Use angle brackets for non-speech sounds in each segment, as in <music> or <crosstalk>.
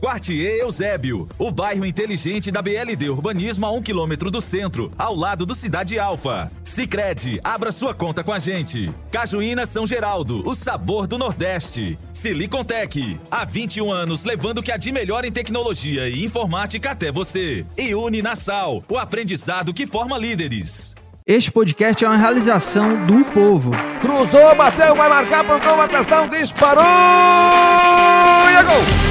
Quartier Eusébio, o bairro inteligente da BLD Urbanismo a um quilômetro do centro, ao lado do Cidade Alfa. Sicredi, abra sua conta com a gente. Cajuína São Geraldo, o sabor do Nordeste. Silicontech, há 21 anos levando o que há de melhor em tecnologia e informática até você. E Uninasal, o aprendizado que forma líderes. Este podcast é uma realização do povo. Cruzou, bateu, vai marcar, pontou, atenção, disparou! E é gol!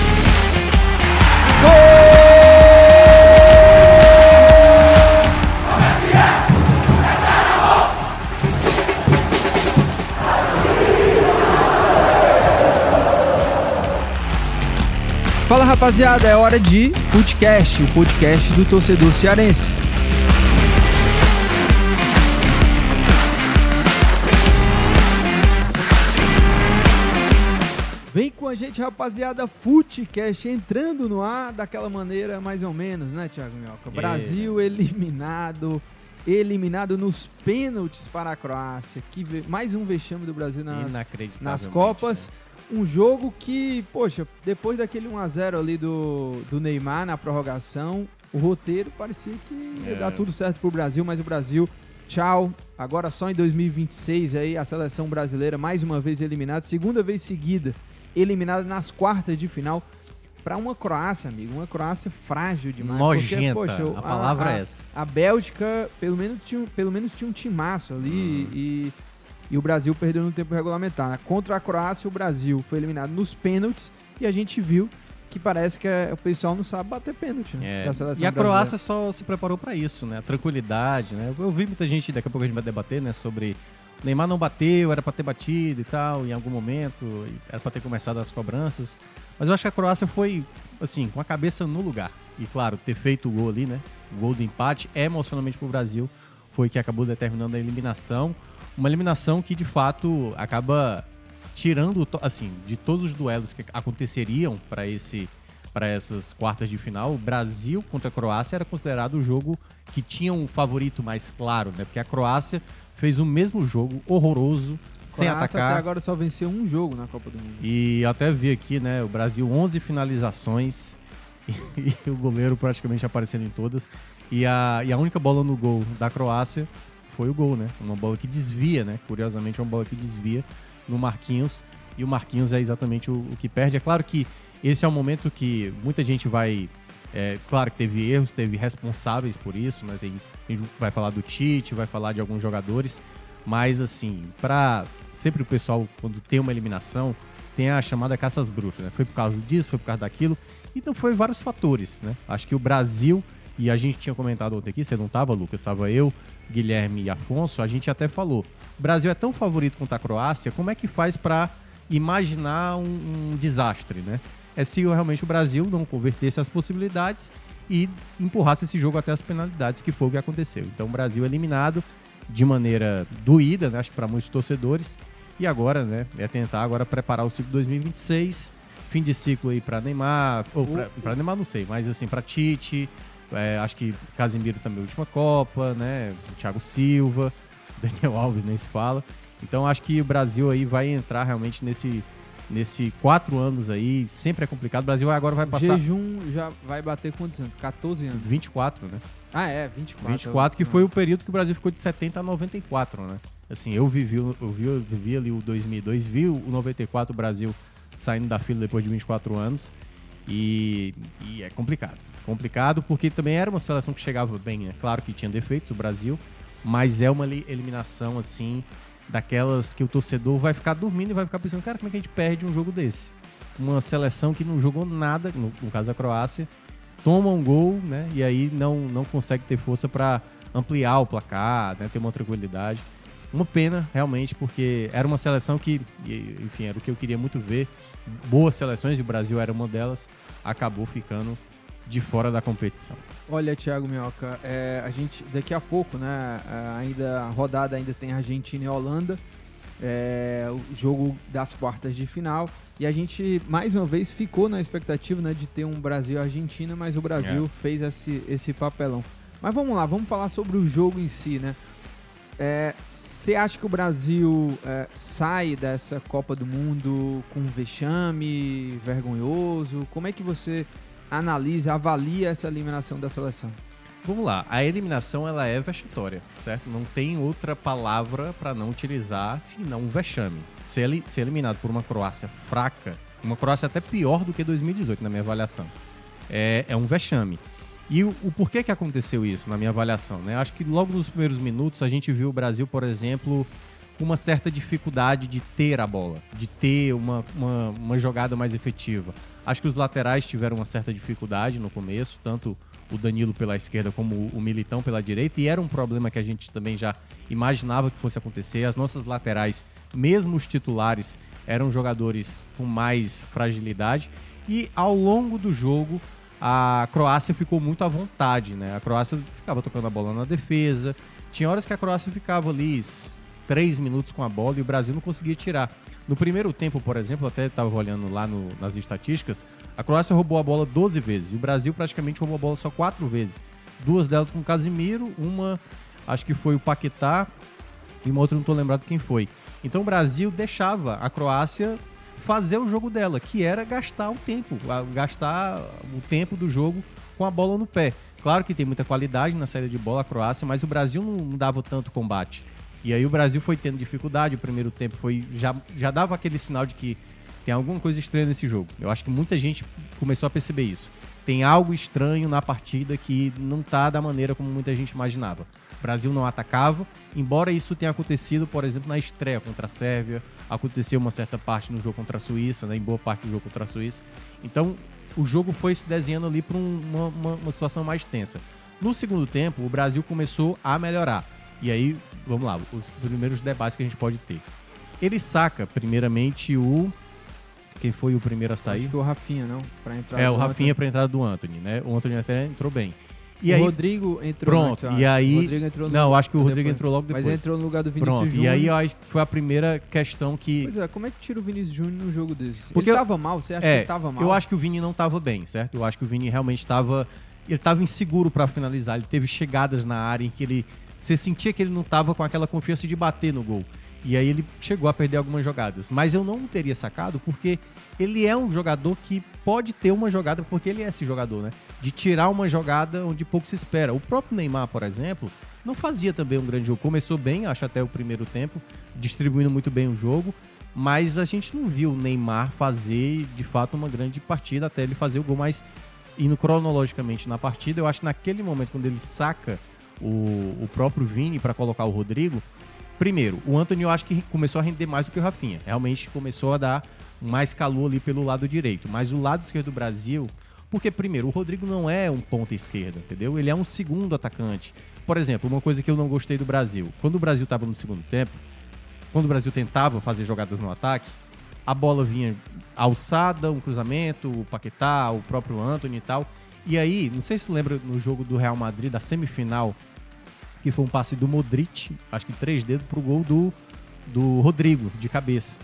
Fala rapaziada, é hora de podcast, o podcast do torcedor cearense. Com a gente, rapaziada, Footcast entrando no ar daquela maneira mais ou menos, né, Thiago Minhoca? Brasil eliminado, eliminado nos pênaltis para a Croácia. Que mais um vexame do Brasil nas, nas Copas. Um jogo que, poxa, depois daquele 1x0 ali do, do Neymar na prorrogação, o roteiro parecia que ia É. dar tudo certo pro Brasil, mas o Brasil, tchau. Agora só em 2026 aí a seleção brasileira mais uma vez eliminada, segunda vez seguida eliminada nas quartas de final para uma Croácia, amigo, uma Croácia frágil demais. Nojenta, o- a palavra a, é essa. A Bélgica, pelo menos tinha, um- pelo menos tinha um timaço ali Uhum. e, e o Brasil perdeu no tempo regulamentar. Contra a Croácia, o Brasil foi eliminado nos pênaltis e a gente viu que parece que é- o pessoal não sabe bater pênalti né, É, E a brasileira. Croácia só se preparou pra isso, né? A tranquilidade, né? Eu vi muita gente, daqui a pouco a gente vai debater, né? Sobre Neymar não bateu, era pra ter batido e tal, em algum momento, era pra ter começado as cobranças. Mas eu acho que a Croácia foi, assim, com a cabeça no lugar. E claro, ter feito o gol ali, né? O gol do empate, emocionalmente pro Brasil, foi que acabou determinando a eliminação. Uma eliminação que de fato acaba tirando, assim, de todos os duelos que aconteceriam para esse para essas quartas de final, o Brasil contra a Croácia era considerado o jogo que tinha um favorito mais claro, né? Porque a Croácia fez o mesmo jogo horroroso, sem Croácia atacar. até agora só venceu um jogo na Copa do Mundo. E até vi aqui, né? O Brasil 11 finalizações <laughs> e, o goleiro praticamente aparecendo em todas. E a, e a única bola no gol da Croácia foi o gol, né? Uma bola que desvia, né? Curiosamente, é uma bola que desvia no Marquinhos. E o Marquinhos é exatamente o, o que perde. É claro que esse é um momento que muita gente vai. É, claro que teve erros, teve responsáveis por isso, né? Tem, a gente vai falar do Tite, vai falar de alguns jogadores. Mas, assim, para sempre o pessoal, quando tem uma eliminação, tem a chamada caça às bruxas, né? Foi por causa disso, foi por causa daquilo. Então foi vários fatores, né? Acho que o Brasil, e a gente tinha comentado ontem aqui, você não tava, Lucas, estava eu, Guilherme e Afonso, a gente até falou. O Brasil é tão favorito contra a Croácia, como é que faz para imaginar um, um desastre, né? É se realmente o Brasil não convertesse as possibilidades e empurrasse esse jogo até as penalidades, que foi o que aconteceu. Então o Brasil eliminado de maneira doída, né? acho que para muitos torcedores. E agora, né, é tentar agora preparar o ciclo 2026, fim de ciclo aí para Neymar, ou para Neymar não sei, mas assim para Tite, é, acho que Casemiro também última Copa, né, Thiago Silva, <laughs> Daniel Alves nem se fala. Então acho que o Brasil aí vai entrar realmente nesse nesse quatro anos aí, sempre é complicado. O Brasil agora vai passar Jejum já vai bater quantos anos? 14 anos. 24, né? Ah, é, 24. 24, que foi o período que o Brasil ficou de 70 a 94, né? Assim, eu vivi, eu vi, eu vivi ali o 2002, vi o 94 o Brasil saindo da fila depois de 24 anos e, e é complicado. Complicado porque também era uma seleção que chegava bem, né? Claro que tinha defeitos o Brasil, mas é uma li- eliminação, assim, daquelas que o torcedor vai ficar dormindo e vai ficar pensando, cara, como é que a gente perde um jogo desse? Uma seleção que não jogou nada, no, no caso da Croácia, toma um gol, né? E aí não, não consegue ter força para ampliar o placar, né? Ter uma tranquilidade. Uma pena, realmente, porque era uma seleção que, enfim, era o que eu queria muito ver. Boas seleções, e o Brasil era uma delas, acabou ficando de fora da competição. Olha, Thiago Minhoca, é, a gente daqui a pouco, né? é, Ainda a rodada ainda tem Argentina e Holanda, é, o jogo das quartas de final. E a gente mais uma vez ficou na expectativa né, de ter um Brasil e Argentina, mas o Brasil É. fez esse, esse papelão. Mas vamos lá, vamos falar sobre o jogo em si, né? Você acha que o Brasil é, sai dessa Copa do Mundo com um vexame vergonhoso? Como é que você analisa, avalia essa eliminação da seleção? Vamos lá, a eliminação ela é vexatória, certo? Não tem outra palavra para não utilizar senão vexame. Ser, eli- ser eliminado por uma Croácia fraca, uma Croácia até pior do que 2018 na minha avaliação, é, é um vexame. E o, o porquê que aconteceu isso na minha avaliação? Né? Acho que logo nos primeiros minutos a gente viu o Brasil, por exemplo, uma certa dificuldade de ter a bola, de ter uma, uma, uma jogada mais efetiva. Acho que os laterais tiveram uma certa dificuldade no começo, tanto o Danilo pela esquerda como o- Militão pela direita, e era um problema que a gente também já imaginava que fosse acontecer. As nossas laterais, mesmo os titulares, eram jogadores com mais fragilidade, e ao longo do jogo a Croácia ficou muito à vontade, né? A Croácia ficava tocando a bola na defesa. Tinha horas que a Croácia ficava ali três minutos com a bola e o Brasil não conseguia tirar. No primeiro tempo, por exemplo, até estava olhando lá no- nas estatísticas, a Croácia roubou a bola 12 vezes e o Brasil praticamente roubou a bola só quatro vezes. Duas delas com o Casimiro, uma acho que foi o Paquetá e uma outra não estou lembrado quem foi. Então o Brasil deixava a Croácia fazer o jogo dela, que era gastar o tempo, gastar o tempo do jogo com a bola no pé. Claro que tem muita qualidade na saída de bola a Croácia, mas o Brasil não dava tanto combate. E aí o Brasil foi tendo dificuldade, o primeiro tempo foi já, já dava aquele sinal de que tem alguma coisa estranha nesse jogo. Eu acho que muita gente começou a perceber isso. Tem algo estranho na partida que não tá da maneira como muita gente imaginava. O Brasil não atacava, embora isso tenha acontecido, por exemplo, na estreia contra a Sérvia, aconteceu uma certa parte no jogo contra a Suíça, né, em boa parte do jogo contra a Suíça. Então, o jogo foi se desenhando ali para uma, uma, uma situação mais tensa. No segundo tempo, o Brasil começou a melhorar. E aí, vamos lá, os primeiros debates que a gente pode ter. Ele saca, primeiramente, o. Quem foi o primeiro a sair? Acho que o Rafinha, não? Pra entrar É, o. Rafinha para entrada do Anthony, né? O Anthony até entrou bem. E o aí, Rodrigo entrou Pronto, antes, e aí. Não, acho que o Rodrigo depois. entrou logo depois. Mas entrou no lugar do Vinícius Pronto, Júnior. e aí acho que foi a primeira questão que. Pois é, como é que tira o Vinícius Júnior num jogo desse? Porque ele tava mal? Você acha é, que ele tava mal? Eu acho que o Vini não tava bem, certo? Eu acho que o Vini realmente tava. Ele tava inseguro pra finalizar. Ele teve chegadas na área em que ele. Você sentia que ele não tava com aquela confiança de bater no gol. E aí ele chegou a perder algumas jogadas. Mas eu não teria sacado porque ele é um jogador que pode ter uma jogada, porque ele é esse jogador, né? De tirar uma jogada onde pouco se espera. O próprio Neymar, por exemplo, não fazia também um grande jogo. Começou bem, acho até o primeiro tempo, distribuindo muito bem o jogo. Mas a gente não viu o Neymar fazer de fato uma grande partida até ele fazer o gol. Mas indo cronologicamente na partida, eu acho que naquele momento, quando ele saca o, o próprio Vini para colocar o Rodrigo, primeiro, o Anthony eu acho que começou a render mais do que o Rafinha. Realmente começou a dar mais calor ali pelo lado direito. Mas o lado esquerdo do Brasil, porque primeiro, o Rodrigo não é um ponta esquerda, entendeu? Ele é um segundo atacante. Por exemplo, uma coisa que eu não gostei do Brasil. Quando o Brasil estava no segundo tempo, quando o Brasil tentava fazer jogadas no ataque, a bola vinha alçada, um cruzamento, o Paquetá, o próprio Anthony e tal. E aí, não sei se lembra no jogo do Real Madrid, da semifinal, que foi um passe do Modric, acho que três dedos, pro gol do, do Rodrigo, de cabeça.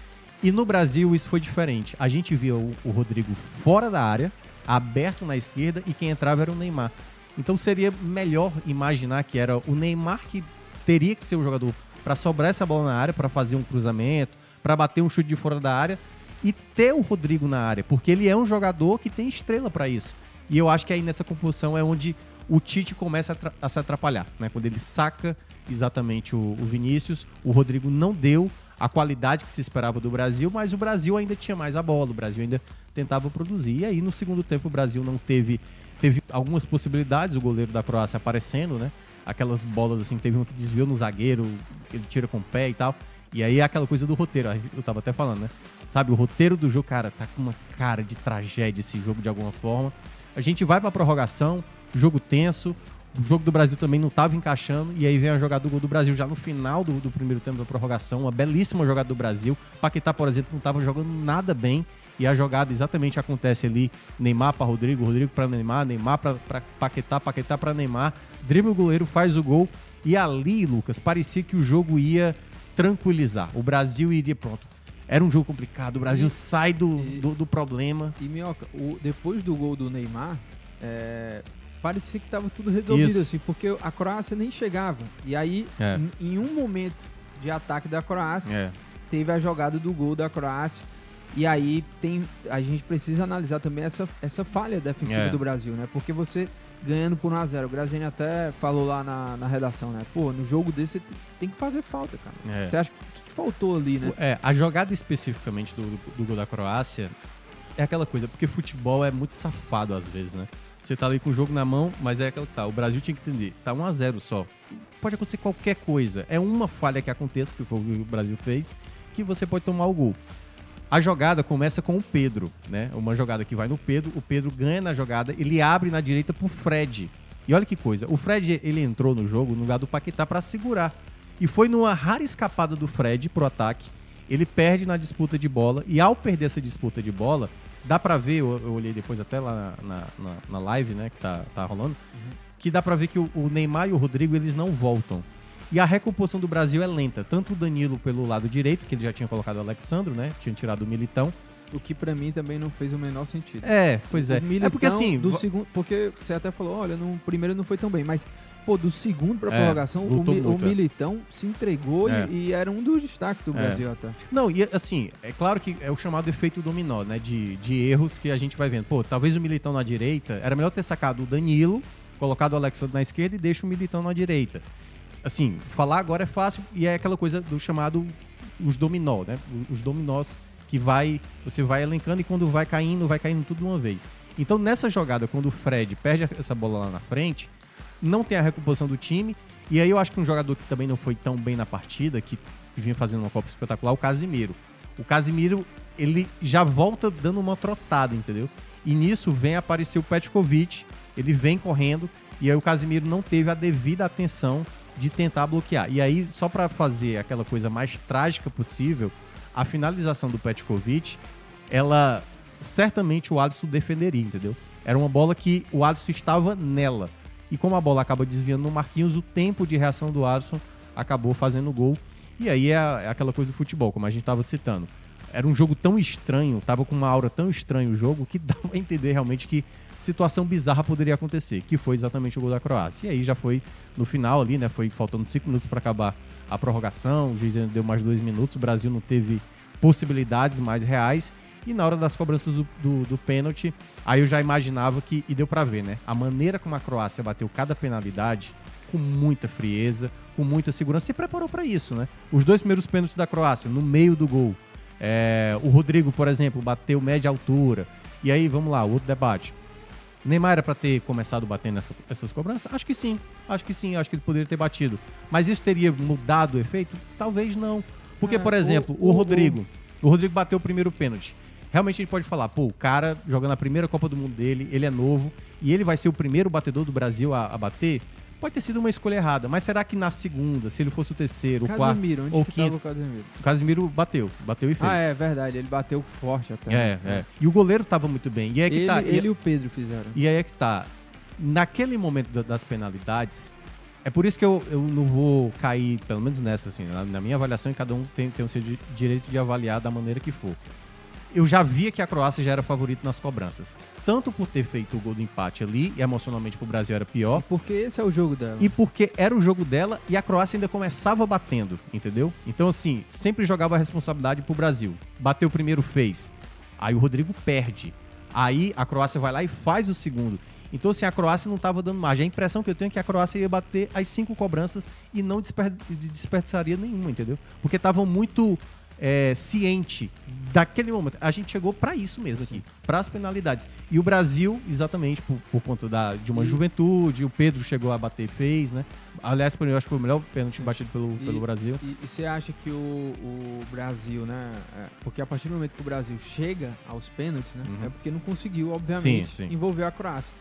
E no Brasil isso foi diferente. A gente via o, o Rodrigo fora da área, aberto na esquerda, e quem entrava era o Neymar. Então seria melhor imaginar que era o Neymar que teria que ser o jogador para sobrar essa bola na área, para fazer um cruzamento, para bater um chute de fora da área e ter o Rodrigo na área, porque ele é um jogador que tem estrela para isso. E eu acho que aí nessa composição é onde o Tite começa a, a se atrapalhar, né? Quando ele saca exatamente o, o Vinícius, o Rodrigo não deu a qualidade que se esperava do Brasil, mas o Brasil ainda tinha mais a bola, o Brasil ainda tentava produzir. E aí no segundo tempo o Brasil não teve teve algumas possibilidades, o goleiro da Croácia aparecendo, né? Aquelas bolas assim, teve um que desviou no zagueiro, ele tira com o pé e tal. E aí é aquela coisa do roteiro, eu tava até falando, né? Sabe, o roteiro do jogo, cara, tá com uma cara de tragédia esse jogo de alguma forma. A gente vai pra prorrogação, jogo tenso, o jogo do Brasil também não tava encaixando, e aí vem a jogada do gol do Brasil já no final do, do primeiro tempo da prorrogação, uma belíssima jogada do Brasil. Paquetá, por exemplo, não tava jogando nada bem, e a jogada exatamente acontece ali, Neymar para Rodrigo, Rodrigo para Neymar, Neymar para Paquetá, Paquetá para Neymar, dribla o goleiro, faz o gol, e ali, Lucas, parecia que o jogo ia tranquilizar. O Brasil iria, pronto, era um jogo complicado, o Brasil E- sai do, e- do, do problema. E, Minhoca, o- depois do gol do Neymar, é, parecia que tava tudo resolvido, Isso. assim, porque a Croácia nem chegava. E aí, É. em, em um momento de ataque da Croácia, É. teve a jogada do gol da Croácia. E aí tem, a gente precisa analisar também essa, essa falha defensiva É. do Brasil, né? Porque você ganhando por 1x0, o Graziani até falou lá na, na redação, né? Pô, no jogo desse você tem- que fazer falta, cara. É. Você acha que faltou ali, né? É, a jogada especificamente do, do, gol da Croácia é aquela coisa, porque futebol é muito safado às vezes, né? Você tá ali com o jogo na mão, mas é aquela que tá. O Brasil tinha que entender, tá 1 a 0 só. Pode acontecer qualquer coisa. É uma falha que aconteça, que foi o que o Brasil fez, que você pode tomar o gol. A jogada começa com o Pedro, né? Uma jogada que vai no Pedro, o Pedro ganha na jogada, ele abre na direita pro Fred. E olha que coisa, o Fred ele entrou no jogo no lugar do Paquetá para segurar. E foi numa rara escapada do Fred pro ataque. Ele perde na disputa de bola e ao perder essa disputa de bola, dá pra ver, eu, eu olhei depois até lá na, na, na live, né, que tá, tá rolando, que dá pra ver que o, o Neymar e o Rodrigo eles não voltam. E a recomposição do Brasil é lenta. Tanto o Danilo pelo lado direito, que ele já tinha colocado o Alexandro, né? Tinha tirado o Militão. O que pra mim também não fez o menor sentido. É, pois é. O Militão, é porque assim. do segundo, porque você até falou, olha, no primeiro não foi tão bem, mas pô, do segundo pra É, prorrogação, o, Mi- o é. Militão se entregou e- É. e, era um dos destaques do É. Brasil até. Não, e assim, é claro que é o chamado efeito dominó, né? De, de erros que a gente vai vendo. Pô, talvez o Militão na direita, era melhor ter sacado o Danilo, colocado o Alexandre na esquerda e deixa o Militão na direita. Assim, falar agora é fácil e é aquela coisa do chamado os dominó, né? Os dominós que vai, você vai elencando e quando vai caindo, vai caindo tudo de uma vez. Então nessa jogada, quando o Fred perde essa bola lá na frente, não tem a recomposição do time. E aí eu acho que um jogador que também não foi tão bem na partida, que vinha fazendo uma Copa espetacular, é o Casimiro. O Casimiro, ele já volta dando uma trotada, entendeu? E nisso vem aparecer o Petkovic, ele vem correndo, e aí o Casimiro não teve a devida atenção de tentar bloquear. E aí, só pra fazer aquela coisa mais trágica possível, a finalização do Petkovic, ela certamente o Alisson defenderia, entendeu? Era uma bola que o Alisson estava nela. E como a bola acaba desviando no Marquinhos, o tempo de reação do Alisson acabou fazendo o gol. E aí é, é aquela coisa do futebol, como a gente estava citando. Era um jogo tão estranho, tava com uma aura tão estranha o jogo, que <laughs> dava a entender realmente que situação bizarra poderia acontecer, que foi exatamente o gol da Croácia. E aí já foi no final ali, né? Foi faltando cinco minutos para acabar a prorrogação, o juiz deu mais dois minutos, o Brasil não teve possibilidades mais reais. E na hora das cobranças do, do, do pênalti, aí eu já imaginava que, e deu para ver, né? A maneira como a Croácia bateu cada penalidade, com muita frieza, com muita segurança, se preparou para isso, né? Os dois primeiros pênaltis da Croácia, no meio do gol. É, o Rodrigo, por exemplo, bateu média altura. E aí, vamos lá, outro debate. Neymar era para ter começado batendo essa, essas cobranças? Acho que sim, acho que sim, acho que ele poderia ter batido. Mas isso teria mudado o efeito? Talvez não. Porque, É, por exemplo, o- o, o- Rodrigo, o Rodrigo bateu o primeiro pênalti. Realmente a gente pode falar, pô, o cara jogando a primeira Copa do Mundo dele, ele é novo e ele vai ser o primeiro batedor do Brasil a, a bater. Pode ter sido uma escolha errada, mas será que na segunda, se ele fosse o terceiro, o quarto Casemiro, onde ou que quinto, o Casemiro? o Casimiro bateu, bateu e fez. Ah, é verdade, ele bateu forte até. É, é. E o goleiro tava muito bem. E aí é que Ele, tá. e- ele e o Pedro fizeram. e aí é que tá. Naquele momento da- das penalidades, é por isso que eu, eu não vou cair, pelo menos nessa, assim, na, na minha avaliação, e cada um tem, tem o seu di- direito de avaliar da maneira que for. Eu já via que a Croácia já era favorita nas cobranças. Tanto por ter feito o gol do empate ali, e emocionalmente pro Brasil era pior. Porque esse é o jogo dela. E porque era o jogo dela e a Croácia ainda começava batendo, entendeu? Então, assim, sempre jogava a responsabilidade pro Brasil. Bateu o primeiro, fez. Aí o Rodrigo perde. Aí a Croácia vai lá e faz o segundo. Então, assim, a Croácia não tava dando margem. A impressão que eu tenho é que a Croácia ia bater as cinco cobranças e não desper- desperdiçaria nenhuma, entendeu? Porque estavam muito é, ciente daquele momento. A gente chegou pra isso mesmo aqui, para as penalidades. E o Brasil, exatamente por, por conta da, de uma E- juventude, o Pedro chegou a bater fez, né? Aliás, eu acho que foi o melhor pênalti batido pelo, E- pelo Brasil. E e você acha que o, o Brasil, né? é, porque a partir do momento que o Brasil chega aos pênaltis, né? Uhum. É porque não conseguiu, obviamente, Sim, sim. envolver a Croácia.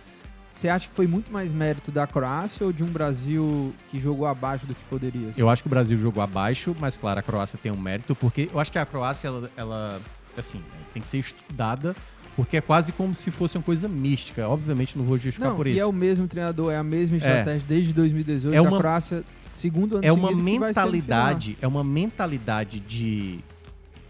Você acha que foi muito mais mérito da Croácia ou de um Brasil que jogou abaixo do que poderia? assim? Eu acho que o Brasil jogou abaixo, mas claro, a Croácia tem um mérito, porque eu acho que a Croácia, ela, ela, assim, tem que ser estudada, porque é quase como se fosse uma coisa mística. Obviamente não vou justificar Não, por e isso. é o mesmo treinador, é a mesma É. estratégia desde 2018. É uma- a Croácia, segundo ano é uma mentalidade, é uma mentalidade de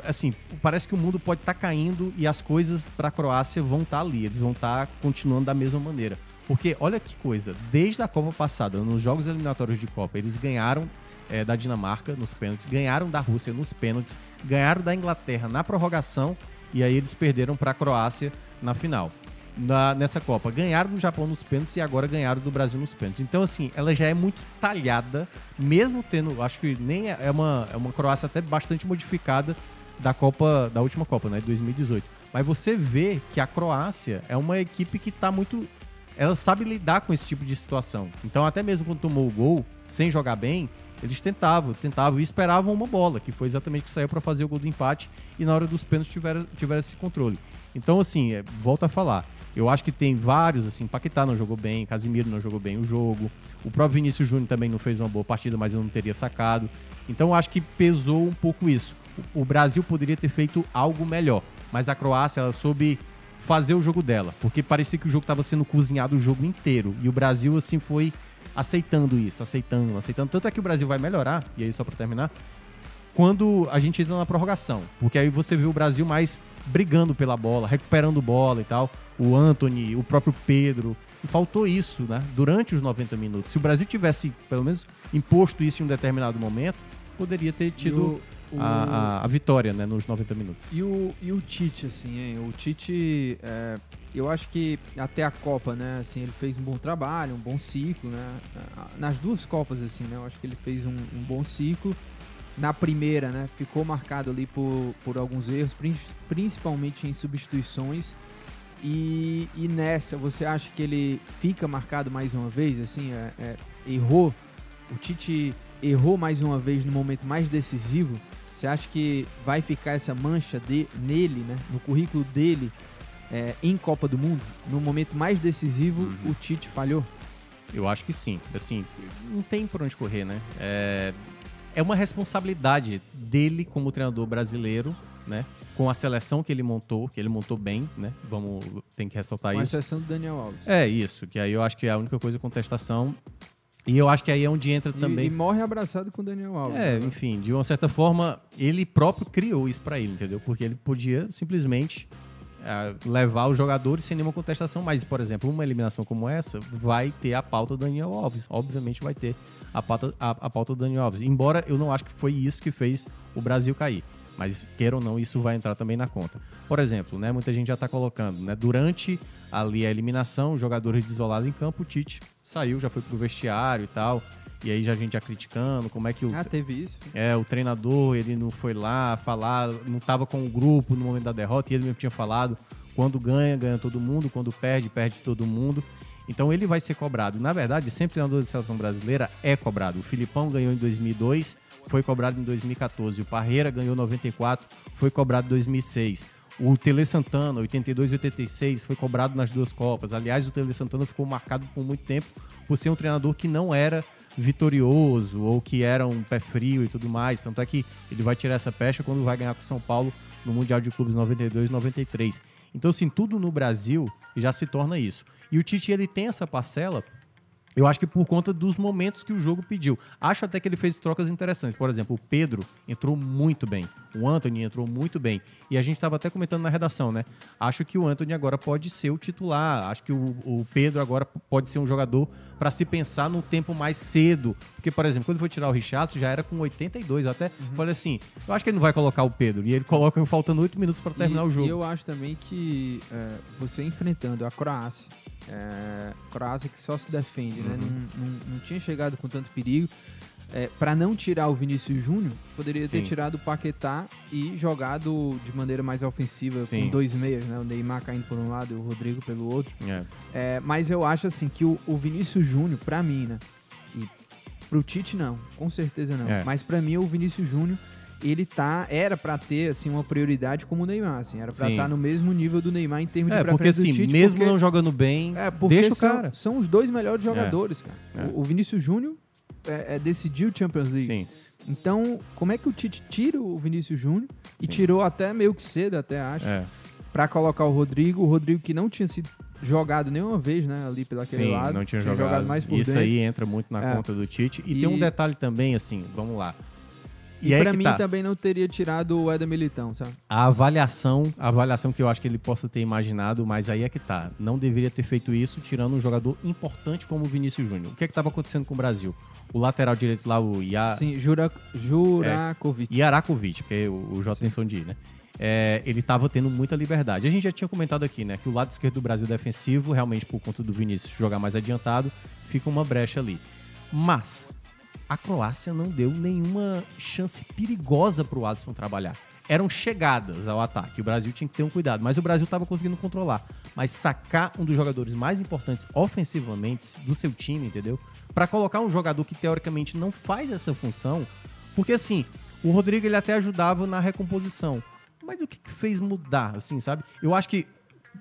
assim, parece que o mundo pode estar caindo e as coisas para a Croácia vão estar ali, eles vão estar continuando da mesma maneira. Porque olha que coisa, desde a Copa passada, nos jogos eliminatórios de Copa, eles ganharam eh, da Dinamarca nos pênaltis, ganharam da Rússia nos pênaltis, ganharam da Inglaterra na prorrogação e aí eles perderam para a Croácia na final. Na- nessa Copa, ganharam do Japão nos pênaltis e agora ganharam do Brasil nos pênaltis. Então, assim, ela já é muito talhada, mesmo tendo, acho que nem é é uma, é uma Croácia até bastante modificada da Copa, da última Copa, né, de 2018. Mas você vê que a Croácia é uma equipe que tá muito. Ela sabe lidar com esse tipo de situação. Então, até mesmo quando tomou o gol, sem jogar bem, eles tentavam, tentavam e esperavam uma bola, que foi exatamente o que saiu para fazer o gol do empate e na hora dos pênaltis tiveram, tiveram esse controle. Então, assim, é, volto a falar. Eu acho que tem vários, assim, Paquetá não jogou bem, Casimiro não jogou bem o jogo, o próprio Vinícius Júnior também não fez uma boa partida, mas eu não teria sacado. Então, acho que pesou um pouco isso. O Brasil poderia ter feito algo melhor, mas a Croácia, ela soube fazer o jogo dela, porque parecia que o jogo estava sendo cozinhado o jogo inteiro, e o Brasil, assim, foi aceitando isso, aceitando, aceitando. Tanto é que o Brasil vai melhorar, e aí só para terminar, quando a gente entra na prorrogação. Porque aí você vê o Brasil mais brigando pela bola, recuperando bola e tal. O Anthony, o próprio Pedro. E faltou isso, né? Durante os 90 minutos. Se o Brasil tivesse, pelo menos, imposto isso em um determinado momento, poderia ter tido o- a, a- vitória, né? Nos 90 minutos. E o, e o Tite, assim, hein? O Tite, é, eu acho que até a Copa, né? Assim, ele fez um bom trabalho, um bom ciclo, né? Nas duas Copas, assim, né? Eu acho que ele fez um, um bom ciclo. Na primeira, né? Ficou marcado ali por, por alguns erros, prin- principalmente em substituições. E, e nessa, você acha que ele fica marcado mais uma vez? Assim, é- é, errou? O Tite errou mais uma vez no momento mais decisivo? Você acha que vai ficar essa mancha de, nele, né, no currículo dele, é, em Copa do Mundo? No momento mais decisivo, o Tite falhou? Eu acho que sim. Assim, não tem por onde correr, né? É, é uma responsabilidade dele como treinador brasileiro, né? com a seleção que ele montou, que ele montou bem, né? Vamos, tem que ressaltar Com a isso. exceção do Daniel Alves. É isso, que aí eu acho que é a única coisa contestação. E eu acho que aí é onde entra E- também. E, morre abraçado com o Daniel Alves. É, né? enfim, de uma certa forma, ele próprio criou isso pra ele, entendeu? Porque ele podia simplesmente ah, levar os jogadores sem nenhuma contestação, mas, por exemplo, uma eliminação como essa vai ter a pauta do Daniel Alves. Obviamente vai ter a pauta, a, a pauta do Daniel Alves. Embora eu não acho que foi isso que fez o Brasil cair. Mas, queira ou não, isso vai entrar também na conta. Por exemplo, né, muita gente já tá colocando, né? Durante ali a eliminação, jogadores desolados em campo, o Tite saiu, já foi pro vestiário e tal. E aí já a gente já criticando como é que o, Ah, teve isso? é, o treinador, ele não foi lá falar, não estava com o grupo no momento da derrota, e ele mesmo tinha falado, quando ganha, ganha todo mundo, quando perde, perde todo mundo. Então ele vai ser cobrado. Na verdade, sempre treinador de seleção brasileira é cobrado. O Filipão ganhou em 2002, foi cobrado em 2014. O Parreira ganhou em 94, foi cobrado em 2006. O Tele Santana, 82 e 86, foi cobrado nas duas Copas. Aliás, o Tele Santana ficou marcado por muito tempo por ser um treinador que não era vitorioso ou que era um pé frio e tudo mais. Tanto é que ele vai tirar essa pecha quando vai ganhar com o São Paulo no Mundial de Clubes 92 e 93. Então, assim, tudo no Brasil já se torna isso. E o Tite, ele tem essa parcela eu acho que por conta dos momentos que o jogo pediu. Acho até que ele fez trocas interessantes. Por exemplo, o Pedro entrou muito bem. O Anthony entrou muito bem. E a gente estava até comentando na redação, né? Acho que o Anthony agora pode ser o titular. Acho que o, o Pedro agora pode ser um jogador para se pensar no tempo mais cedo. Porque, por exemplo, quando foi tirar o Richardson, já era com 82. Eu até falei assim: eu acho que ele não vai colocar o Pedro. E ele coloca faltando 8 minutos para terminar e, o jogo. E eu acho também que é, você enfrentando a Croácia, é, Croácia que só se defende, né? Uhum. Não, não, não tinha chegado com tanto perigo. É, para não tirar o Vinícius Júnior, poderia ter Sim. tirado o Paquetá e jogado de maneira mais ofensiva Sim. com dois meias, né? O Neymar caindo por um lado e o Rodrigo pelo outro. É. É, mas eu acho assim que o, o Vinícius Júnior, pra mim, né? E pro Tite não, com certeza não. É. Mas pra mim o Vinícius Júnior, ele tá era pra ter assim uma prioridade como o Neymar, assim, era pra Sim. estar no mesmo nível do Neymar em termos É, de porque assim, do Tite, mesmo porque- não jogando bem, é, porque deixa o são, cara. são os dois melhores jogadores, cara. É. O, o Vinícius Júnior é, é, decidiu o Champions League. Sim. Então, como é que o Tite tira o Vinícius Júnior e Sim. tirou até meio que cedo, até acho, É. pra colocar o Rodrigo, o Rodrigo que não tinha sido jogado nenhuma vez, né, ali pelaquele Sim, lado, não tinha, jogado. mais por Isso dentro. aí entra muito na É. conta do Tite. E, E- tem um detalhe também, assim, vamos lá. E, pra que mim tá. também não teria tirado o Éder Militão, sabe? A avaliação, a avaliação que eu acho que ele possa ter imaginado, mas aí é que tá. Não deveria ter feito isso tirando um jogador importante como o Vinícius Júnior. O que é que estava acontecendo com o Brasil? O lateral direito lá, o Ia... Sim, Jura, Jurakovic. Yarakovic, porque o, o Jotson Di, né? É, ele estava tendo muita liberdade. A gente já tinha comentado aqui, né? Que o lado esquerdo do Brasil defensivo, realmente por conta do Vinícius jogar mais adiantado, fica uma brecha ali. Mas a Croácia não deu nenhuma chance perigosa para o Alisson trabalhar. Eram chegadas ao ataque. O Brasil tinha que ter um cuidado, mas o Brasil estava conseguindo controlar. Mas sacar um dos jogadores mais importantes ofensivamente do seu time, entendeu? Para colocar um jogador que teoricamente não faz essa função, porque assim, o Rodrigo ele até ajudava na recomposição. Mas o que, que fez mudar, assim, sabe? Eu acho que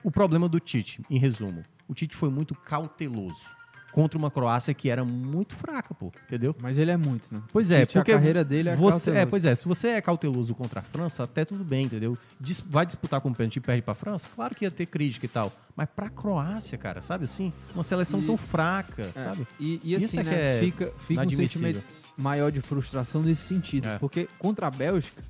o problema do Tite, em resumo, o Tite foi muito cauteloso contra uma Croácia que era muito fraca, pô, entendeu? Mas ele é muito, né? Pois é, Tite, porque a carreira dele é você, é, pois é, se você é cauteloso contra a França, até tudo bem, entendeu? Dis- vai disputar com o pênalti e perde pra França, claro que ia ter crítica e tal, mas pra Croácia, cara, sabe assim, uma seleção E- tão fraca, É, sabe? E, e Isso assim, é que né, é fica, fica um sentimento maior de frustração nesse sentido. É. Porque contra a Bélgica,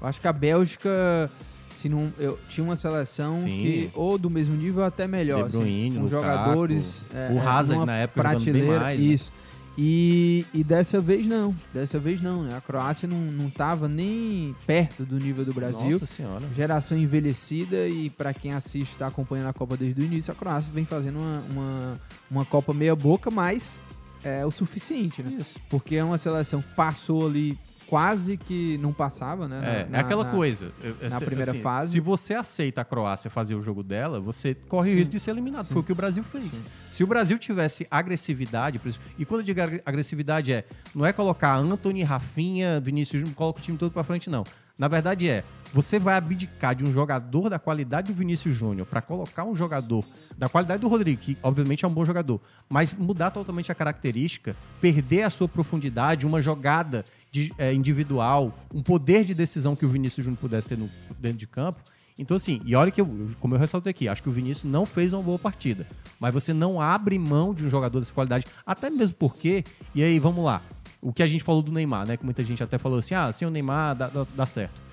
eu acho que a Bélgica se não, eu, tinha uma seleção Sim. que ou do mesmo nível ou até melhor. De Bruyne, assim, com Lukaku, jogadores. o Hazard numa na época prateleira, mais, né? Isso. E, e dessa vez não. Dessa vez não. né? A Croácia não, não tava nem perto do nível do Brasil. Nossa senhora. Geração envelhecida e para quem assiste, está acompanhando a Copa desde o início, a Croácia vem fazendo uma, uma, uma Copa meia boca, mas é o suficiente, né? Isso. Porque é uma seleção que passou ali quase que não passava, né? É, na- é aquela na- coisa. eu- na assim, primeira assim, fase. Se você aceita a Croácia fazer o jogo dela, você corre o Sim. risco de ser eliminado. Foi o que o Brasil fez. Se o Brasil tivesse agressividade, e quando eu digo ag- agressividade é, não é colocar Anthony, Rafinha, Vinícius, coloca o time todo pra frente, não. Na verdade é, você vai abdicar de um jogador da qualidade do Vinícius Júnior para colocar um jogador da qualidade do Rodrigo, que obviamente é um bom jogador, mas mudar totalmente a característica, perder a sua profundidade, uma jogada de, é, individual, um poder de decisão que o Vinícius Júnior pudesse ter no, dentro de campo. Então, assim, e olha que, eu, como eu ressaltei aqui, acho que o Vinícius não fez uma boa partida. Mas você não abre mão de um jogador dessa qualidade, até mesmo porque, e aí, vamos lá, o que a gente falou do Neymar, né? Que muita gente até falou assim, ah, sem o Neymar dá, dá, dá certo.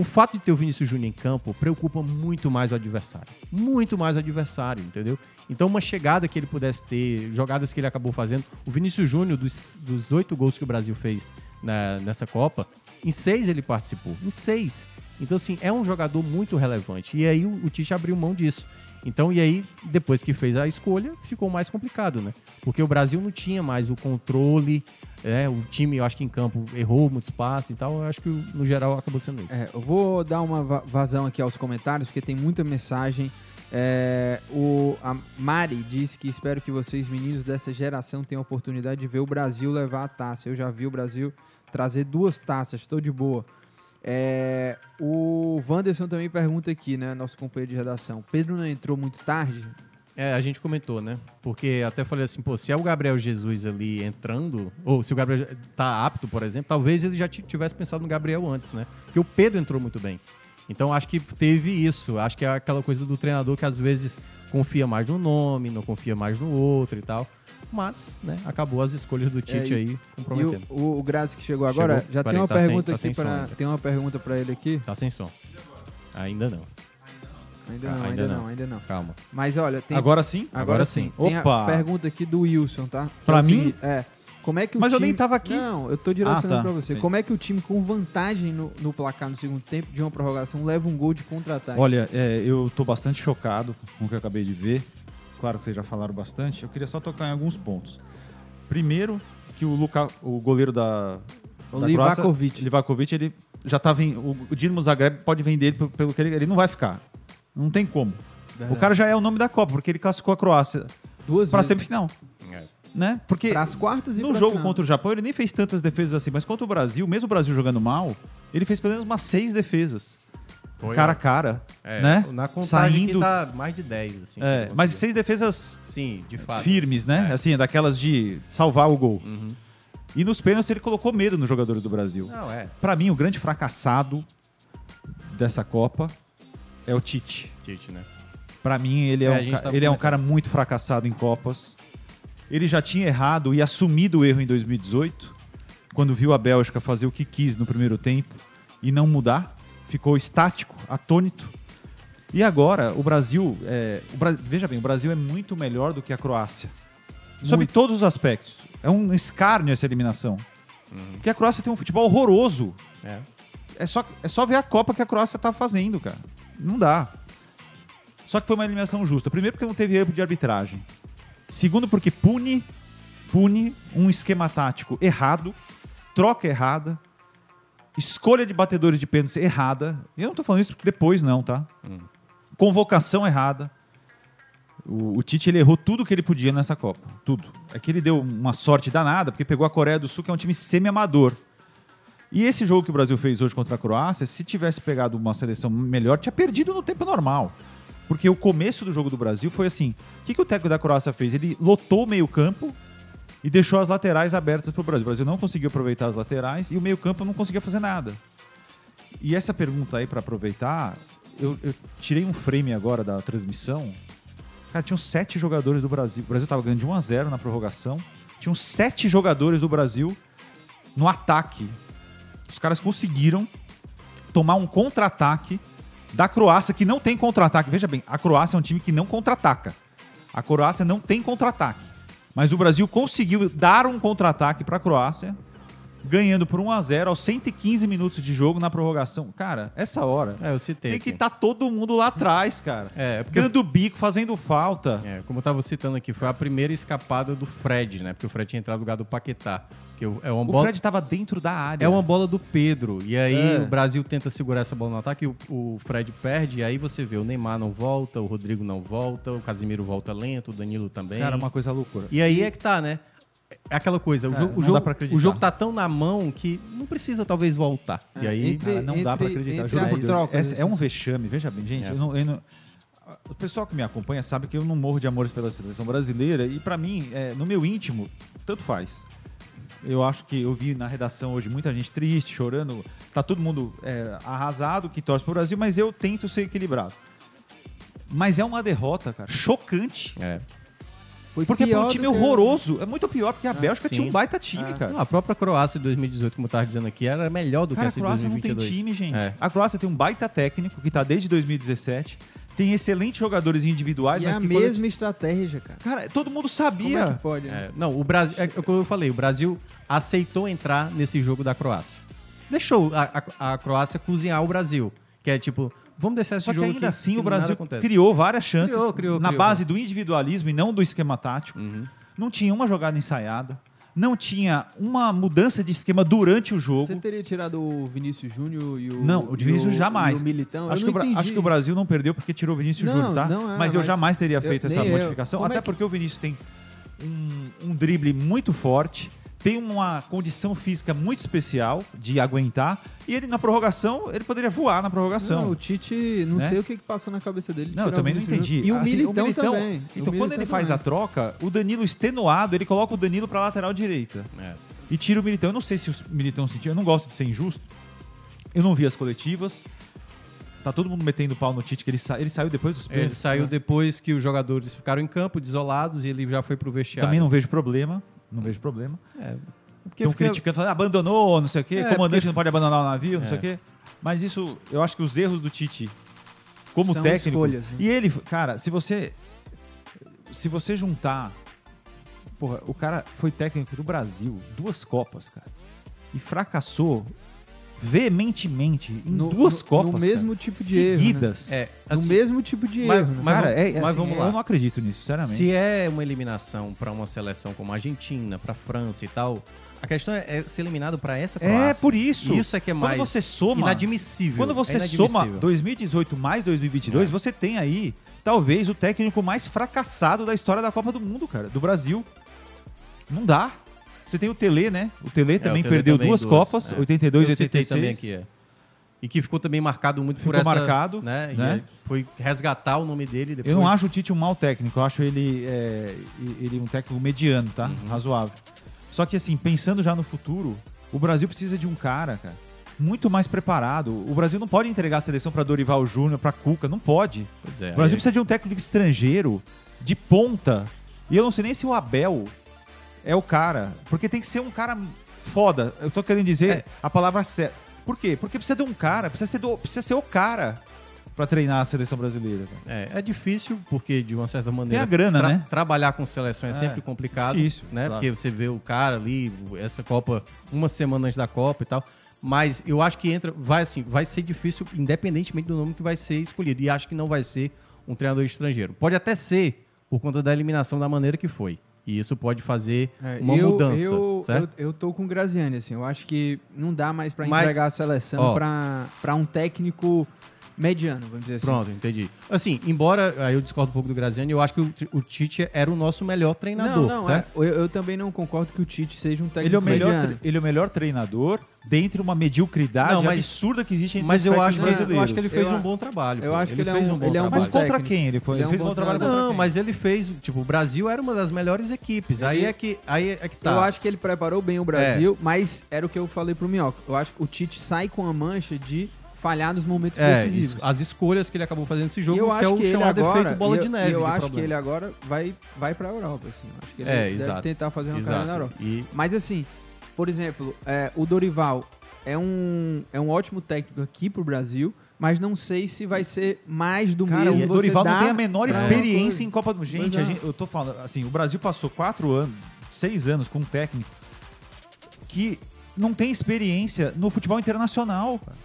O fato de ter o Vinícius Júnior em campo preocupa muito mais o adversário. Muito mais o adversário, entendeu? Então, uma chegada que ele pudesse ter, jogadas que ele acabou fazendo. O Vinícius Júnior, dos, oito gols que o Brasil fez na, nessa Copa, em seis ele participou. Em seis. Então, assim, é um jogador muito relevante. E aí o, o Tite abriu mão disso. Então, e aí, depois que fez a escolha, ficou mais complicado, né? Porque o Brasil não tinha mais o controle, né? O time, eu acho que em campo errou muito espaço e tal. Eu acho que, no geral, acabou sendo isso. É, eu vou dar uma va- vazão aqui aos comentários, porque tem muita mensagem. É, o, a Mari disse que espero que vocês, meninos dessa geração, tenham a oportunidade de ver o Brasil levar a taça. Eu já vi o Brasil trazer duas taças, estou de boa. É, o Wanderson também pergunta aqui, né? Nosso companheiro de redação. Pedro não entrou muito tarde? É, a gente comentou, né? Porque até falei assim, pô, se é o Gabriel Jesus ali entrando, ou se o Gabriel tá apto, por exemplo, talvez ele já ti- tivesse pensado no Gabriel antes, né? Porque o Pedro entrou muito bem. Então acho que teve isso. Acho que é aquela coisa do treinador que às vezes confia mais no nome, não confia mais no outro e tal. Mas, né, acabou as escolhas do Tite É, aí comprometendo. E o, o, Grazi que chegou agora, Chegou? já tem uma tá sem- pergunta tá aqui sem para ainda. tem uma pergunta para ele aqui. Tá sem som. Ainda não. Ainda não, ainda ainda não. não, ainda não. Calma. Mas olha, tem Agora sim? Agora, Agora sim. sim. Tem a Opa! pergunta aqui do Wilson, tá? Que Pra é o mim? seguinte, é. Como é que o Mas eu time... nem tava aqui. Não, eu tô direcionando Ah, tá. pra você. Entendi. Como é que o time com vantagem no, no placar no segundo tempo de uma prorrogação leva um gol de contra-ataque? Olha, é, eu tô bastante chocado com o que eu acabei de ver. Claro que vocês já falaram bastante. Eu queria só tocar em alguns pontos. Primeiro, que o, Luka, o goleiro da. O da Livakovic. Croácia, Livakovic, ele já tá o, Dinamo Zagreb pode vender ele pelo- que ele, ele não vai ficar. Não tem como. Verdade. O cara já é o nome da Copa, porque ele classificou a Croácia Duas pra vezes. semifinal, É. né? Porque Pras quartas e no jogo final. contra o Japão ele nem fez tantas defesas assim, mas contra o Brasil, mesmo o Brasil jogando mal, ele fez pelo menos umas seis defesas. Foi, cara a cara, É, né? Na contagem Saindo, tá mais de 10, assim. é, mas seis defesas Sim, de fato. firmes, né? É. Assim, daquelas de salvar o gol. Uhum. E nos pênaltis ele colocou medo nos jogadores do Brasil. Não, é. Pra mim, o grande fracassado dessa Copa é o Tite. Tite, né? Pra mim, ele é, É, um, tava ele é um cara muito fracassado em Copas. Ele já tinha errado e assumido o erro em 2018, quando viu a Bélgica fazer o que quis no primeiro tempo e não mudar. Ficou estático, atônito. E agora, o Brasil. é, o Bra- veja bem, o Brasil é muito melhor do que a Croácia. Sobre Muito. todos os aspectos. É um escárnio essa eliminação. Porque a Croácia tem um futebol horroroso. É. É só, é só ver a Copa que a Croácia tá fazendo, cara. Não dá. Só que foi uma eliminação justa. Primeiro porque não teve erro de arbitragem. Segundo porque pune, pune um esquema tático errado, troca errada, escolha de batedores de pênaltis errada. E eu não tô falando isso depois não, tá? Hum. Convocação errada. O, o Tite ele errou tudo que ele podia nessa Copa. Tudo. É que ele deu uma sorte danada, porque pegou a Coreia do Sul, que é um time semi-amador. E esse jogo que o Brasil fez hoje contra a Croácia, se tivesse pegado uma seleção melhor, tinha perdido no tempo normal. Porque o começo do jogo do Brasil foi assim: o que, que o técnico da Croácia fez? Ele lotou o meio-campo e deixou as laterais abertas para o Brasil. O Brasil não conseguiu aproveitar as laterais e o meio-campo não conseguia fazer nada. E essa pergunta aí para aproveitar, eu, eu tirei um frame agora da transmissão. Cara, tinham sete jogadores do Brasil. O Brasil tava ganhando de 1 a 0 na prorrogação. Tinham sete jogadores do Brasil no ataque. Os caras conseguiram tomar um contra-ataque da Croácia, que não tem contra-ataque. Veja bem, a Croácia é um time que não contra-ataca. A Croácia não tem contra-ataque. Mas o Brasil conseguiu dar um contra-ataque para a Croácia, ganhando por 1 a 0 aos 115 minutos de jogo na prorrogação. Cara, essa hora É, eu citei. tem que estar todo mundo lá atrás, cara. É, é porque. Dando bico, fazendo falta. É, como eu tava citando aqui, foi a primeira escapada do Fred, né? Porque o Fred tinha entrado no lugar do Paquetá. Que é uma O bola. Fred tava dentro da área. É uma bola do Pedro. E aí É. o Brasil tenta segurar essa bola no ataque, o, o Fred perde, e aí você vê, o Neymar não volta, o Rodrigo não volta, o Casimiro volta lento, o Danilo também. Cara, uma coisa loucura. E aí é que tá, né? É aquela coisa, o, É, jogo, o, jogo, o jogo tá tão na mão que não precisa talvez voltar. e aí Cara, não dá pra acreditar. Juro por Deus. Essa é um vexame, veja bem, gente. É. eu não- eu não- o pessoal que me acompanha sabe que eu não morro de amores pela seleção brasileira e pra mim, é, no meu íntimo, tanto faz. Eu acho que eu vi na redação hoje muita gente triste, chorando. Tá todo mundo é, arrasado que torce pro Brasil, mas eu tento ser equilibrado. Mas é uma derrota, cara, chocante. É. Foi Porque é pior um do time que- horroroso. É muito pior, porque a Ah, Bélgica tinha sim. um baita time, É. cara. Não, a própria Croácia de 2018, como eu tava dizendo aqui, era melhor do Cara, a que essa de Croácia não 2022. tem time, gente. É. A Croácia tem um baita técnico que tá desde 2017. Tem excelentes jogadores individuais, E mas é a que mesma estratégia, cara. Cara, todo mundo sabia. Como é que pode? né? É, não, o Brasil, é o que eu falei, o Brasil aceitou entrar nesse jogo da Croácia. Deixou a, a- a Croácia cozinhar o Brasil, que é tipo, vamos deixar esse Só que jogo ainda aqui, assim que o Brasil criou várias chances Criou, criou, na criou. base do individualismo e não do esquema tático. Uhum. Não tinha uma jogada ensaiada. Não tinha uma mudança de esquema durante o jogo. Você teria tirado o Vinícius Júnior e o. Não, o Vinícius jamais. o Militão? Acho, que o acho que o Brasil não perdeu porque tirou o Vinícius Não, Júnior, tá? não é, mas eu mas jamais teria eu- feito essa eu. modificação. Como é Até que- porque o Vinícius tem um, um drible muito forte, tem uma condição física muito especial de aguentar. E ele na prorrogação, ele poderia voar na prorrogação. Não, o Tite, não Né? sei o que que passou na cabeça dele. de Não, eu também o não entendi. Júnior. E o, Assim, Militão, também. Então, O quando ele Militão faz a também. troca, o Danilo extenuado, ele coloca o Danilo pra lateral direita. É. E tira o Militão. Eu não sei se o Militão sentiu. Eu não gosto de ser injusto. Eu não vi as coletivas. Tá todo mundo metendo pau no Tite, que ele, sa... ele saiu depois dos Ele pênaltis, saiu né? depois que os jogadores ficaram em campo, desolados, e ele já foi pro vestiário. Também não vejo problema. Não vejo problema. É, porque Estão fica- criticando, falando, "Ah, abandonou, não sei o quê, É, comandante porque- não pode abandonar o navio, não sei É. o quê. Mas isso, eu acho que os erros do Tite, como São técnico. escolhas, né? E ele, cara, se você. Se você juntar. Porra, o cara foi técnico do Brasil, duas Copas, cara. E fracassou veementemente em No- duas no- Copas. no mesmo cara, tipo de erro, né? seguidas. É, No assim, mesmo tipo de mas- erro. né? mas cara, vamos- é, mas assim, vamos lá. eu não acredito nisso, sinceramente. Se é uma eliminação pra uma seleção como a Argentina, pra França e tal, a questão é, é ser eliminado pra essa É, Croácia. por isso. Isso é que é Quando mais você soma- inadmissível. Quando você é soma inadmissível. 2018 mais 2022, É. você tem aí, talvez, o técnico mais fracassado da história da Copa do Mundo, cara, do Brasil. Não dá. Você tem o Tele, né? O Tele É, também o Tele perdeu também duas, Copas, é. 82 e Eu citei 86. também aqui, é. E que ficou também marcado muito por Ficou essa... marcado, né? Né? é- foi resgatar o nome dele depois. Eu não acho o Tite um mau técnico, eu acho ele, é, ele um técnico mediano, tá? Uhum. Razoável. Só que assim, pensando já no futuro, o Brasil precisa de um cara, cara, muito mais preparado. O Brasil não pode entregar a seleção para Dorival Júnior, para Cuca, não pode. Pois é, o Brasil aí- precisa de um técnico estrangeiro, de ponta. E eu não sei nem se o Abel é o cara, porque tem que ser um cara foda. Eu tô querendo dizer É. a palavra certa. Por quê? Porque precisa de um cara, precisa ser, do- precisa ser o cara para treinar a seleção brasileira. É, é difícil, porque de uma certa maneira. a grana, né? Trabalhar com seleção é, É, sempre complicado. difícil, né? claro. Porque você vê o cara ali, essa Copa, uma semana antes da Copa e tal. Mas eu acho que entra. Vai assim, vai ser difícil, independentemente do nome que vai ser escolhido. E acho que não vai ser um treinador estrangeiro. Pode até ser, por conta da eliminação da maneira que foi. E isso pode fazer É, uma eu, mudança. Eu, certo? eu, eu tô com o Graziani, assim. Eu acho que não dá mais pra Mas, entregar a seleção pra um técnico mediano, vamos dizer assim. Pronto, entendi. Assim, embora aí eu discordo um pouco do Graziani, eu acho que o, o Tite era o nosso melhor treinador, Não, não, certo? é, eu, eu também não concordo que o Tite seja um técnico Ele é, o melhor, mediano. ele é o melhor treinador dentro de uma mediocridade Não, mas- absurda que existe entre Mas os eu acho, que, eu brasileiros. acho que ele fez Eu um bom trabalho. eu pô. acho que ele é fez um- bom ele é um trabalho. Mas contra quem ele foi? Ele Ele, é um fez um bom trabalho contra Não, quem? mas ele fez, tipo, o Brasil era uma das melhores equipes. Aí Ele- é que aí é que tá. Eu acho que ele preparou bem o Brasil, mas era o que eu falei pro Minhoca. Eu acho que o Tite sai com a mancha de falhar nos momentos é, decisivos. es- as escolhas que ele acabou fazendo nesse jogo, eu que acho é o que ele chamado agora, efeito bola eu, de neve. eu acho problema. que ele agora vai, vai pra Europa, assim. Eu Acho que ele É, deve exato. tentar fazer uma Exato. carreira na Europa. E- Mas assim, por exemplo, é, o Dorival é um, é um ótimo técnico aqui pro Brasil, mas não sei se vai ser mais do Cara, mesmo. o você Dorival não dá tem a menor experiência em Copa do Mundo. Gente, é. gente- eu tô falando, assim, o Brasil passou quatro anos, seis anos com um técnico que não tem experiência no futebol internacional. cara.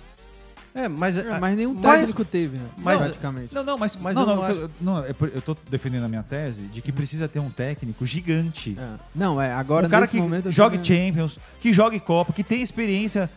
É, mas, É, mas nenhum mas- técnico teve, né? mas- praticamente. Não, não, mas, Mas não, eu não, não eu, não, é eu tô defendendo a minha tese de que precisa ter um técnico gigante. É. Não, é, agora um cara que jogue Champions, que jogue Copa, que tenha experiência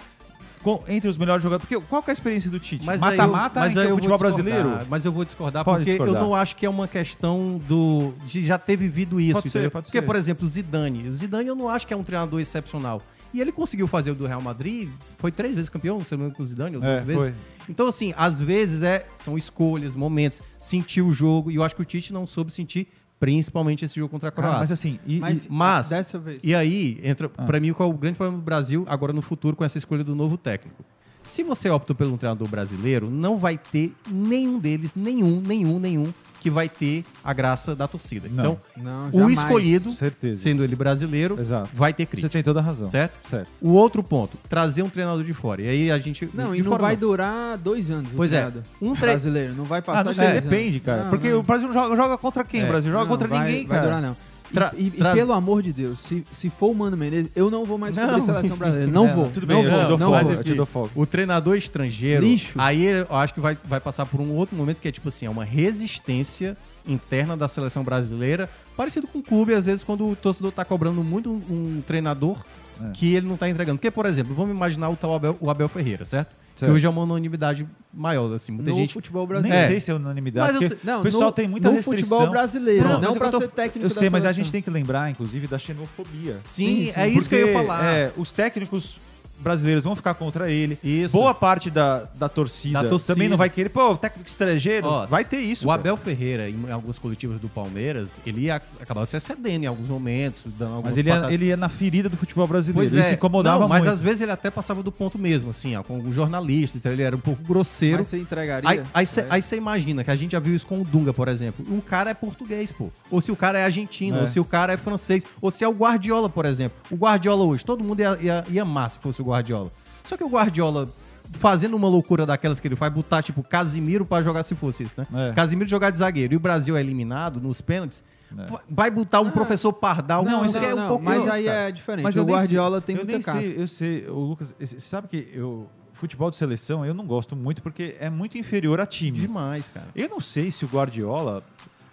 com- entre os melhores jogadores. Porque qual que é a experiência do Tite? Mas aí eu- Mata-mata mas aí eu vou futebol brasileiro? Mas eu vou discordar Pode porque discordar. eu não acho que é uma questão do de já ter vivido isso, Pode ser, pode porque ser. por exemplo, o Zidane, o Zidane eu não acho que é um treinador excepcional. E ele conseguiu fazer o do Real Madrid, foi três vezes campeão, se não me engano, com o Zidane, ou É, duas vezes. foi. Então assim, às vezes é são escolhas, momentos, sentir o jogo, e eu acho que o Tite não soube sentir principalmente esse jogo contra a Croácia. mas assim, e- Mas, e- Mas, dessa vez. e aí, entra, Ah. pra mim, qual é o grande problema do Brasil agora no futuro com essa escolha do novo técnico? Se você opta por um treinador brasileiro, não vai ter nenhum deles, nenhum, nenhum, nenhum, que vai ter a graça da torcida. Não. Então, Não, o escolhido, Certeza. sendo ele brasileiro, Exato. vai ter Você crítica. tem toda a razão. Certo? Certo. O outro ponto, trazer um treinador de fora. E aí a gente. Não, e não vai durar dois anos. Pois é. Um tre- brasileiro. Não vai passar Ah, não de sei, dois depende, anos. cara. Não, porque não. o Brasil joga, joga contra quem? É. O Brasil joga Não, contra vai- ninguém, vai cara. durar, não. E, Tra- e- e traz- pelo amor de Deus, se, se for o Mano Menezes, eu não vou mais cobrir Não. seleção brasileira. <laughs> Não É, vou. tudo não bem, eu vou, te dou não folga, vou. eu te dou folga. O treinador estrangeiro, Lixo. aí eu acho que vai, vai passar por um outro momento que é tipo assim, é uma resistência interna da seleção brasileira, parecido com o clube, às vezes, quando o torcedor tá cobrando muito um, um treinador É. que ele não tá entregando. Porque, por exemplo, vamos imaginar o tal Abel, o Abel Ferreira, certo? Certo. Que hoje é uma unanimidade maior, assim, muita No gente... futebol Nem brasileiro. É. sei se é unanimidade, Mas sei- Não, o pessoal no- tem muita no restrição. futebol brasileiro, não é eu tô- ser técnico Eu sei, mas a gente tem que lembrar, inclusive, da xenofobia. Sim, Sim, sim. é isso que eu ia falar. é, os técnicos brasileiros vão ficar contra ele. Isso. Boa parte da, da, torcida Da torcida. também não vai querer. Pô, técnico estrangeiro, Ó, vai ter isso. O cara. Abel Ferreira, em alguns coletivos do Palmeiras, ele ia acabar se excedendo em alguns momentos, dando algumas Mas ele ia, ele ia na ferida do futebol brasileiro. Pois Isso é. incomodava Não, mas muito. às vezes ele até passava do ponto mesmo, assim, ó, com os jornalistas, então ele era um pouco grosseiro. Mas você entregaria? Aí, aí, cê, É. aí você imagina que a gente já viu isso com o Dunga, por exemplo. Um cara é português, pô. Ou se o cara é argentino, É. ou se o cara é francês, ou se é o Guardiola, por exemplo. O Guardiola hoje, todo mundo ia, ia, ia amar se fosse o Guardiola. Só que o Guardiola, fazendo uma loucura daquelas que ele faz, botar, tipo, Casimiro pra jogar se fosse isso, né? É. Casimiro jogar de zagueiro e o Brasil é eliminado nos pênaltis, É. va- vai botar um professor Pardal. Não, isso é um não, pouco mas isso, aí cara. é diferente. Mas o Guardiola sei- tem muita nem casca. sei, eu sei, o Lucas, você sabe que eu futebol de seleção eu não gosto muito porque é muito inferior a time. Demais, cara. Eu não sei se o Guardiola,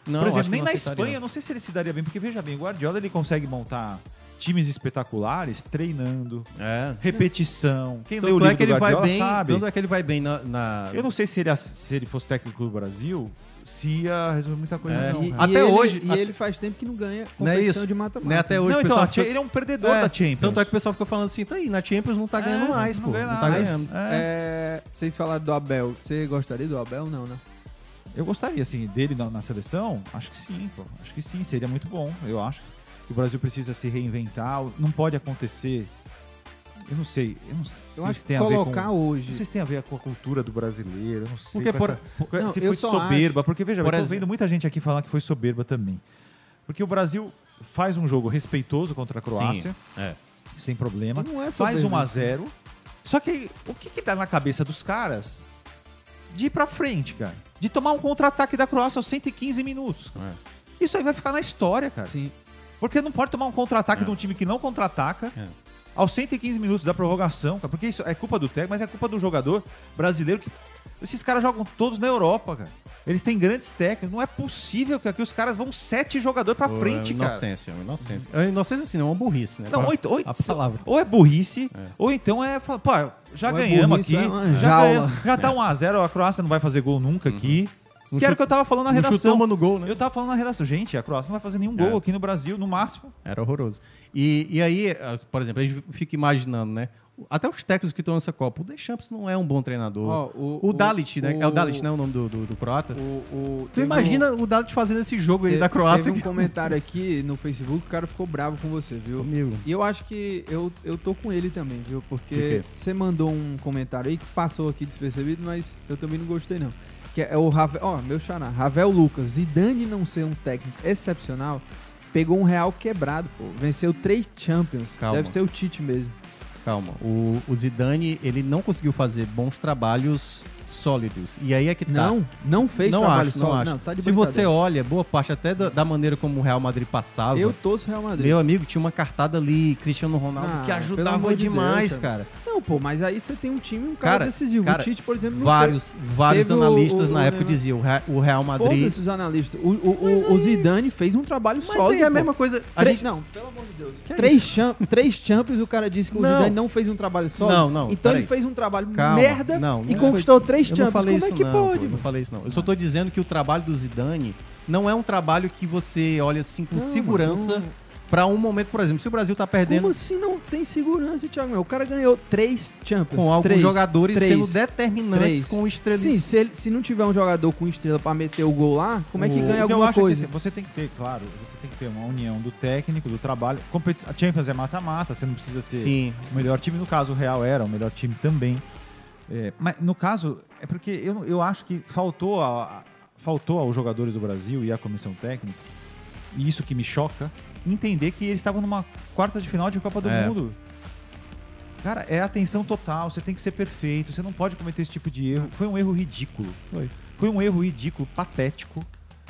Não, por exemplo, nem na aceitaria. Espanha, eu não sei se ele se daria bem, porque veja bem, o Guardiola ele consegue montar times espetaculares treinando, É. repetição. Quem lê o Tanto livro é que do ele vai bem, sabe. tanto é que ele vai bem na, na- Eu não sei se ele, se ele fosse técnico do Brasil, se ia resolver muita coisa É, não. E. Até e ele- hoje- E ele faz tempo que não ganha Não é competição isso. de mata-mata. Né, até hoje Não, então, pessoal a fica- ele é um perdedor É, da Champions. Tanto é que o pessoal fica falando assim, tá aí, na Champions não tá ganhando É, mais, não pô. ganha Não tá ganhando. É, vocês falaram do Abel. Você gostaria do Abel? Não, né? Eu gostaria, assim, dele na, na seleção. Acho que sim, pô. Acho que sim, seria muito bom, eu acho. Que o Brasil precisa se reinventar. Não pode acontecer. Eu não sei. Eu não sei Eu acho se que tem a ver colocar com. hoje. Não sei se tem a ver com a cultura do brasileiro. Eu não sei. Porque por- Não, se foi soberba. acho- Porque, veja, por eu tô vendo muita gente aqui falar que foi soberba também. Porque o Brasil faz um jogo respeitoso contra a Croácia, É. sem problema. E não é faz soberba 1 a isso. 0 Só que o que que tá na cabeça dos caras de ir pra frente, cara? De tomar um contra-ataque da Croácia aos 115 minutos. É. Isso aí vai ficar na história, cara. Sim. Porque não pode tomar um contra-ataque É. de um time que não contra-ataca É. aos 115 minutos da prorrogação, cara. Porque isso é culpa do técnico, mas é culpa do jogador brasileiro que. Esses caras jogam todos na Europa, cara. Eles têm grandes técnicos. Não é possível que aqui os caras vão sete jogadores pra Pô, frente, é cara. inocência, é uma inocência. É inocência assim, não é uma burrice, né? Não, Pra- ou, então- ou- a palavra. ou é burrice, É. ou então é. Pô, já Ou é ganhamos burrice, aqui. é já, ganhamos, já tá 1x0, a Croácia não vai fazer gol nunca aqui. Que era o que eu tava falando na redação. chutou, mas no gol, né? Eu tava falando na redação. Gente, a Croácia não vai fazer nenhum gol É. aqui no Brasil, no máximo. Era horroroso. E, e aí, por exemplo, a gente fica imaginando, né? Até os técnicos que estão nessa Copa. O Deschamps não é um bom treinador. Ó, o, Dalit, né? É o Dalit, né? O nome do, do, do croata. O, o, Tu teve imagina um- o Dalit fazendo esse jogo aí te- da Croácia. Teve um comentário aqui no Facebook, o cara ficou bravo com você, viu? Comigo. E eu acho que eu, eu tô com ele também, viu? Por Porque você mandou um comentário aí que passou aqui despercebido, mas eu também não gostei, não. Que é o Ravel. Ó, meu xará, Ravel Lucas. Zidane não ser um técnico excepcional, pegou um real quebrado, pô. Venceu três Champions. Calma. Deve ser o Tite mesmo. Calma. O, o Zidane, ele não conseguiu fazer bons trabalhos sólidos. E aí é que tá. Não, não fez não trabalho acho, não sólido. acho. Não, tá de Se você olha, boa parte até da, da maneira como o Real Madrid passava. Eu torço Real Madrid. Meu amigo, tinha uma cartada ali, Cristiano Ronaldo, Ah, que ajudava de demais, Deus, cara. Não, pô, mas aí você tem um time, um cara, Cara, decisivo. cara, o Tite, por exemplo, não Vários, teve- vários teve analistas o- na o época diziam o Re- o Real Madrid. Foda-se os analistas. O, Zidane fez um trabalho Mas sólido. aí é a mesma coisa. A Três- gente- Não, pelo amor de Deus. Que é três, isso? cham- três Champions o cara disse que o Não. Zidane não fez um trabalho sólido. Não, não, Então ele fez um trabalho merda não, e não conquistou foi- três eu Champions. Como é isso que não, pode? pô, eu não falei isso não. Eu só tô dizendo que o trabalho do Zidane não é um trabalho que você olha assim com Não, segurança pra um momento, por exemplo, se o Brasil tá perdendo Como assim não tem segurança, Thiago? O cara ganhou três Champions. com alguns Três. jogadores Três. sendo determinantes Três. com estrela. Sim, se, ele- se não tiver um jogador com estrela pra meter o gol lá, como é que O- ganha alguma é coisa? assim, você tem que ter, claro, você tem que ter uma união do técnico, do trabalho. A Champions é mata-mata, você não precisa ser Sim. o melhor time. No caso, o Real era o melhor time também. É, mas no caso, é porque eu, eu acho que faltou, a, a- faltou aos jogadores do Brasil e à comissão técnica, e isso que me choca, entender que eles estavam numa quarta de final de Copa do É. Mundo. Cara, é atenção total, você tem que ser perfeito, você não pode cometer esse tipo de erro. Foi um erro ridículo. Foi. Foi um erro ridículo, patético,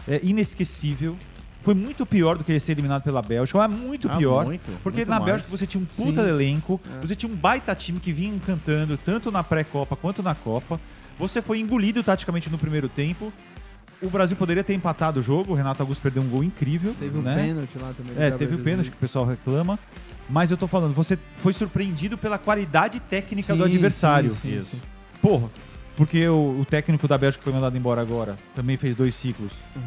é, inesquecível. Foi muito pior do que ser eliminado pela Bélgica, mas muito Ah, pior. muito, porque muito na mais. Bélgica você tinha um puta Sim. elenco, É. você tinha um baita time que vinha encantando, tanto na pré-copa quanto na Copa. Você foi engolido taticamente no primeiro tempo. O Brasil poderia ter empatado o jogo, o Renato Augusto perdeu um gol incrível. Teve um né? pênalti lá também. do É, teve o pênalti que o pessoal reclama. Mas eu tô falando, você foi surpreendido pela qualidade técnica do Sim, adversário. sim, sim, Isso. Porra, porque o, o técnico da Bélgica que foi mandado embora agora também fez dois ciclos. Uhum.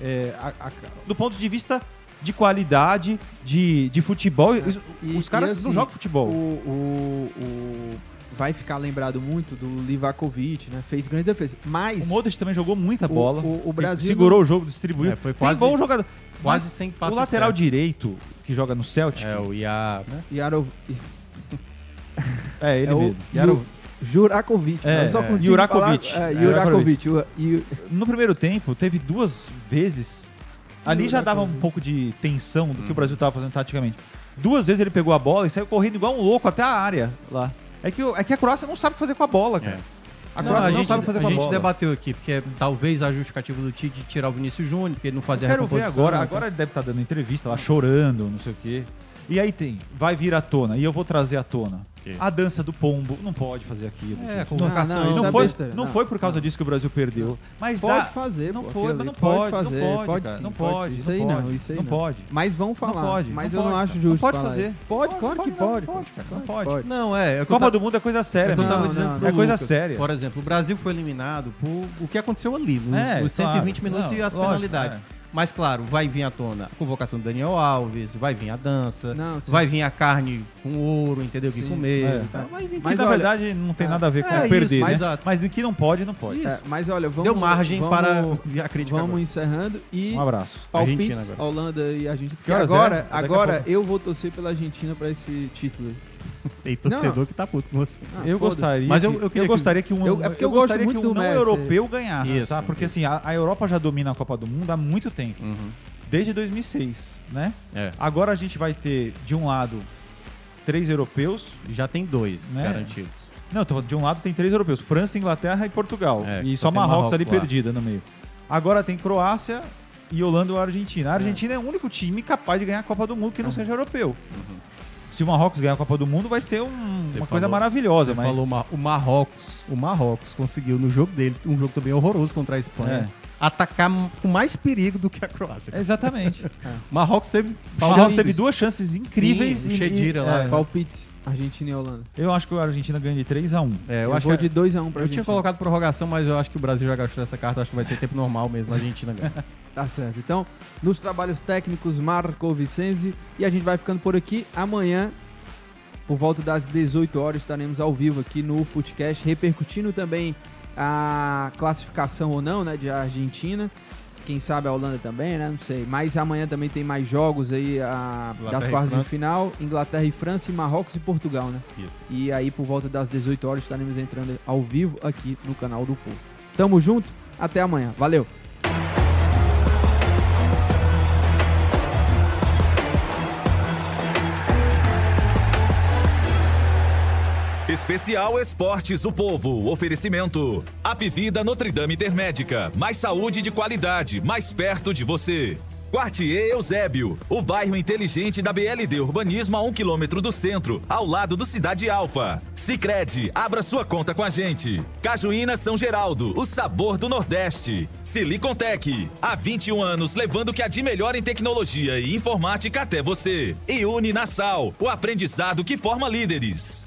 É, a- a- do ponto de vista de qualidade, de, de futebol, isso- E- os caras assim, não jogam futebol. O, o- o- vai ficar lembrado muito do Livakovic, né? Fez grande defesa. Mas O Modric também jogou muita o- bola. o- o Brasil segurou não- o jogo, distribuiu. É, foi Tem quase- bom jogador. quase sem O passes lateral certos. direito, que joga no Celtic, É, o Ia, né? Yarov... é ele é o mesmo. Yarov- Jurakovic. É, só é. consigo Jurakovic. falar- É, É, Jurakovic. o- e- No primeiro tempo, teve duas vezes. Ali já dava um Jurakovic. pouco de tensão do que Uhum. o Brasil estava fazendo taticamente. Duas vezes ele pegou a bola e saiu correndo igual um louco até a área lá. É que, o- é que a Croácia não sabe fazer com a bola, cara. A Não, Croácia a não, gente, sabe fazer a a gente bola. debateu aqui, porque é talvez a justificativa do Tite de tirar o Vinícius Júnior, porque ele não fazia Eu quero ver recomposição, agora. né? Agora ele deve estar dando entrevista lá, chorando, não sei o quê. E aí tem, vai vir à tona, e eu vou trazer à tona. A dança do pombo, não pode fazer aquilo. É, gente. convocação. Não, Não, não, isso é foi, besteira. não Não, foi por causa não. disso que o Brasil perdeu. Mas Pode dá- fazer, não foi, mas não pode, Pode fazer, não pode, pode sim, não pode. Isso não aí pode, não, isso aí não não. pode. Mas vão falar. Não pode, mas não eu não acho justo Não pode falar fazer. Pode, Não claro que pode, pode. não pode, não. Não, é. é Copa do Mundo é coisa é séria, eu tava Não, dizendo não, é coisa séria. Por exemplo, o Brasil foi eliminado por o que aconteceu ali, É, claro. 120 minutos Não, e as penalidades. É. Mas, claro, vai vir à tona a convocação do Daniel Alves, vai vir a dança, Não, sim. vai vir a carne com ouro, entendeu? Que Sim. comer. É. e vir Mas na olha- verdade não tem Ah, nada a ver com é isso, perder, mas né? exato. Mas de que não pode, não pode. É, mas olha, vamos. Deu margem vamos- para <laughs> a crítica. Vamos agora. encerrando e. Um abraço. Palpites, Argentina agora. Holanda e Argentina. Porque Que agora, é? Agora pouco. eu vou torcer pela Argentina pra esse título. <laughs> Tem torcedor Não. que tá puto com você. Ah, eu gostaria, Mas eu- que, eu queria que- gostaria que um, Eu- é porque eu gosto gostaria muito que um não Messi. europeu ganhasse, Isso, tá? Porque isso. assim, a, a Europa já domina a Copa do Mundo há muito tempo, Uhum. desde 2006, né? É. Agora a gente vai ter de um lado três europeus, Já tem dois Né? garantidos. não, de um lado tem três europeus, França, Inglaterra e Portugal, É, e só só Marrocos, Marrocos ali lá. perdida no meio. Agora tem Croácia e Holanda ou Argentina. A Argentina é. o único time capaz de ganhar a Copa do Mundo que não seja europeu. Se o Marrocos ganhar a Copa do Mundo, vai ser um- uma Você coisa falou- maravilhosa. Você mas... falou o Marrocos. O Marrocos conseguiu no jogo dele, um jogo também horroroso contra a Espanha, atacar m- com mais perigo do que a Croácia. É, Exatamente. <laughs> Marrocos teve O Marrocos teve duas chances incríveis. Sim, e- Khedira e- lá. é, Palpites, Argentina e Holanda. Eu acho que a Argentina ganha de 3 a 1 É, eu, Eu, acho vou que de 2x1 pra eu Argentina. tinha colocado prorrogação, mas eu acho que o Brasil já gastou essa carta, acho que vai ser tempo normal mesmo, a Argentina ganha. <laughs> Tá certo. Então, nos trabalhos técnicos, Marco Vicenzi. E a gente vai ficando por aqui. Amanhã, por volta das 18 horas, estaremos ao vivo aqui no Footcast, repercutindo também a classificação ou não, né, de Argentina. Quem sabe a Holanda também, né? Não sei. Mas amanhã também tem mais jogos aí a, Inglaterra das quartas de final. Inglaterra e França, e Marrocos e Portugal, né? Isso. E aí, por volta das 18 horas, estaremos entrando ao vivo aqui no canal do Povo. Tamo junto, até amanhã. Valeu! Especial Esportes o Povo. Oferecimento. Apivida Notre Dame Intermédica. Mais saúde de qualidade, mais perto de você. Quartier Eusébio, o bairro inteligente da BLD Urbanismo a um quilômetro do centro, ao lado do Cidade Alfa. Sicredi, abra sua conta com a gente. Cajuína São Geraldo, o sabor do Nordeste. Silicontec, há 21 anos levando o que há de melhor em tecnologia e informática até você. E Uninasal, o aprendizado que forma líderes.